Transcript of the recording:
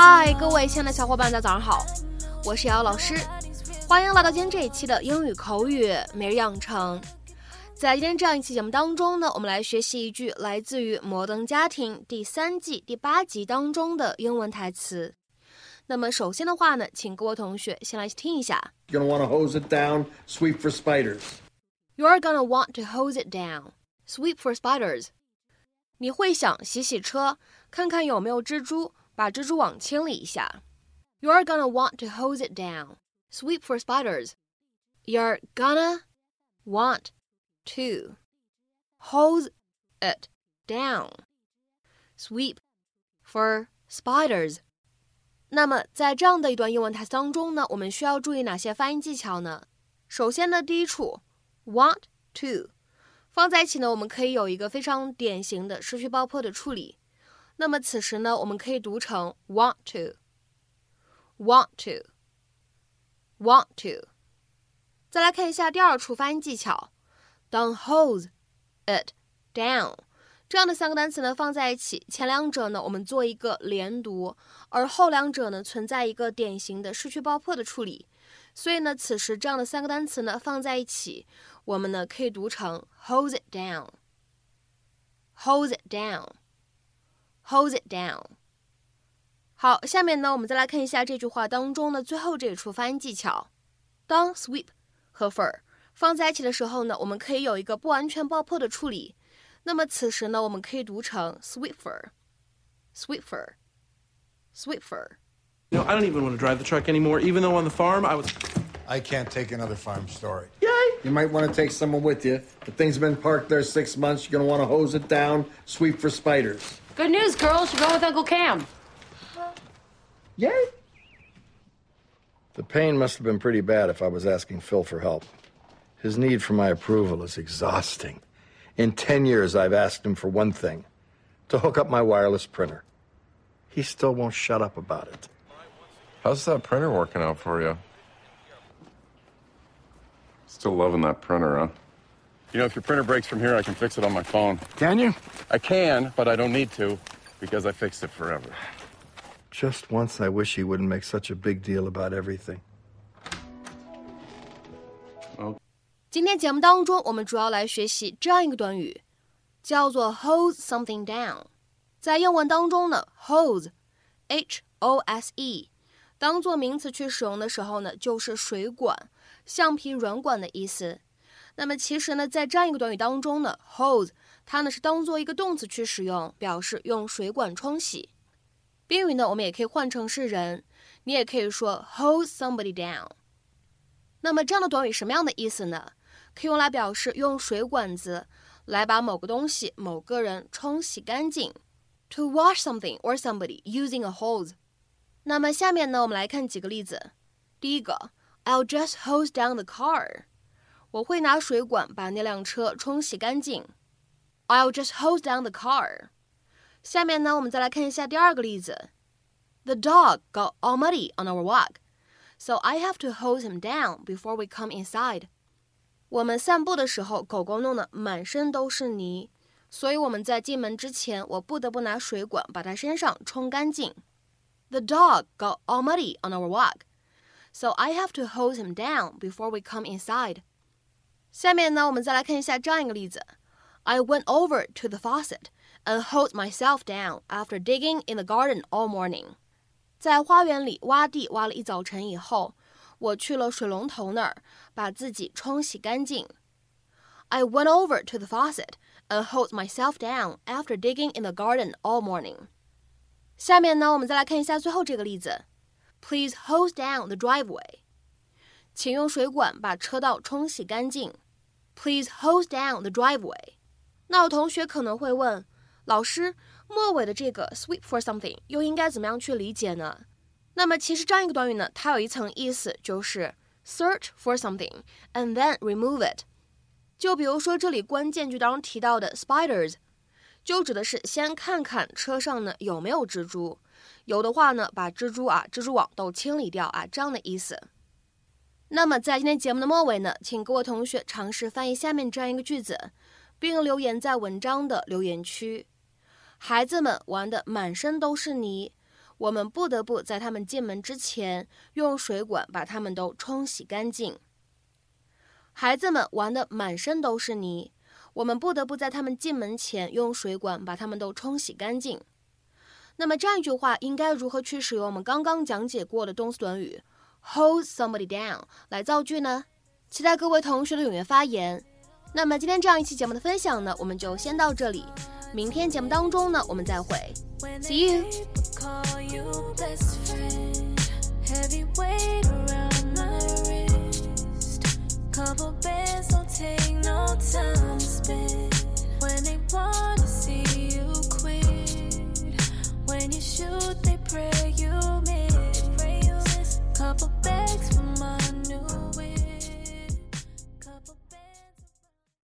嗨，各位亲爱的小伙伴，大家早上好，我是瑶瑶老师，欢迎来到今天这一期的英语口语每日养成。在今天这样一期节目当中呢，我们来学习一句来自于《摩登家庭》第三季第八集当中的英文台词。那么首先的话呢，请各位同学先来听一下。You're gonna want to hose it down, sweep for spiders. You're gonna want to hose it down, sweep for spiders. 你会想洗洗车，看看有没有蜘蛛。把蜘蛛网清理一下。You're gonna want to hose it down, sweep for spiders. You're gonna want to hose it down, sweep for spiders. 那么在这样的一段英文台词当中呢，我们需要注意哪些发音技巧呢？首先呢，第一处 want to 放在一起呢，我们可以有一个非常典型的失去爆破的处理。 那么此时呢，我们可以读成 want to，want to，want to。再来看一下第二处发音技巧，当 hose it down 这样的三个单词呢放在一起，前两者呢我们做一个连读，而后两者呢存在一个典型的失去爆破的处理，所以呢此时这样的三个单词呢放在一起，我们呢可以读成 hose it down，hose it down。 Hold it down。好，下面呢，我们再来看一下这句话当中的最后这一处发音技巧。当 sweep 和 fur 放在一起的时候呢，我们可以有一个不完全爆破的处理。那么此时呢，我们可以读成 sweeper，sweeper，sweeper。You know, I don't even want to drive the truck anymore, even though on the farm I was. I can't take another farm story. Yay! You might want to take someone with you. The thing's been parked there six months. You're gonna want to hose it down, sweep for spiders. Good news, girls. You're going with Uncle Cam. Yay! The pain must have been pretty bad if I was asking Phil for help. His need for my approval is exhausting. In 10 years, I've asked him for one thing to hook up my wireless printer. He still won't shut up about it. How's that printer working out for you? Still loving that printer, huh? You know, if your printer breaks from here, I can fix it on my phone. Can you? I can, but I don't need to because I fixed it forever. Just once, I wish he wouldn't make such a big deal about everything. 今天节目当中，我们主要来学习这样一个短语，叫做 hose something down。在英文当中呢，hose，h o s e，当做名词去使用的时候呢，就是水管、橡皮软管的意思。 那么其实呢，在这样一个短语当中呢，hose 它呢是当做一个动词去使用，表示用水管冲洗。宾语呢，我们也可以换成是人，你也可以说 hose somebody down。那么这样的短语什么样的意思呢？可以用来表示用水管子来把某个东西、某个人冲洗干净。To wash something or somebody using a hose。那么下面呢，我们来看几个例子。第一个，I'll just hose down the car。我会拿水管把那辆车冲洗干净。I'll just hose down the car。下面呢，我们再来看一下第二个例子。The dog got all muddy on our walk, so I have to hose him down before we come inside。我们散步的时候，狗狗弄得满身都是泥，所以我们在进门之前，我不得不拿水管把它身上冲干净。The dog got all muddy on our walk, so I have to hose him down before we come inside。下面呢，我们再来看一下这样一个例子：I went over to the faucet and hosed myself down after digging in the garden all morning。在花园里挖地挖了一早晨以后，我去了水龙头那儿，把自己冲洗干净。I went over to the faucet and hosed myself down after digging in the garden all morning。下面呢，我们再来看一下最后这个例子：Please hose down the driveway。请用水管把车道冲洗干净。 Please hose down the driveway。那有同学可能会问，老师，末尾的这个 sweep for something 又应该怎么样去理解呢？那么其实这样一个短语呢，它有一层意思，就是 search for something and then remove it。就比如说这里关键句当中提到的 spiders，就指的是先看看车上呢有没有蜘蛛，有的话呢把蜘蛛啊蜘蛛网都清理掉啊这样的意思。那么在今天节目的末尾呢，请各位同学尝试翻译下面这样一个句子，并留言在文章的留言区。孩子们玩的满身都是泥，我们不得不在他们进门之前用水管把他们都冲洗干净。孩子们玩得满身都是泥，我们不得不在他们进门前用水管把他们都冲洗干净。那么这样一句话应该如何去使用我们刚刚讲解过的动词短语 hold somebody down 来造句呢？期待各位同学的踊跃发言。那么今天这样一期节目的分享呢，我们就先到这里。明天节目当中呢，我们再会。See you.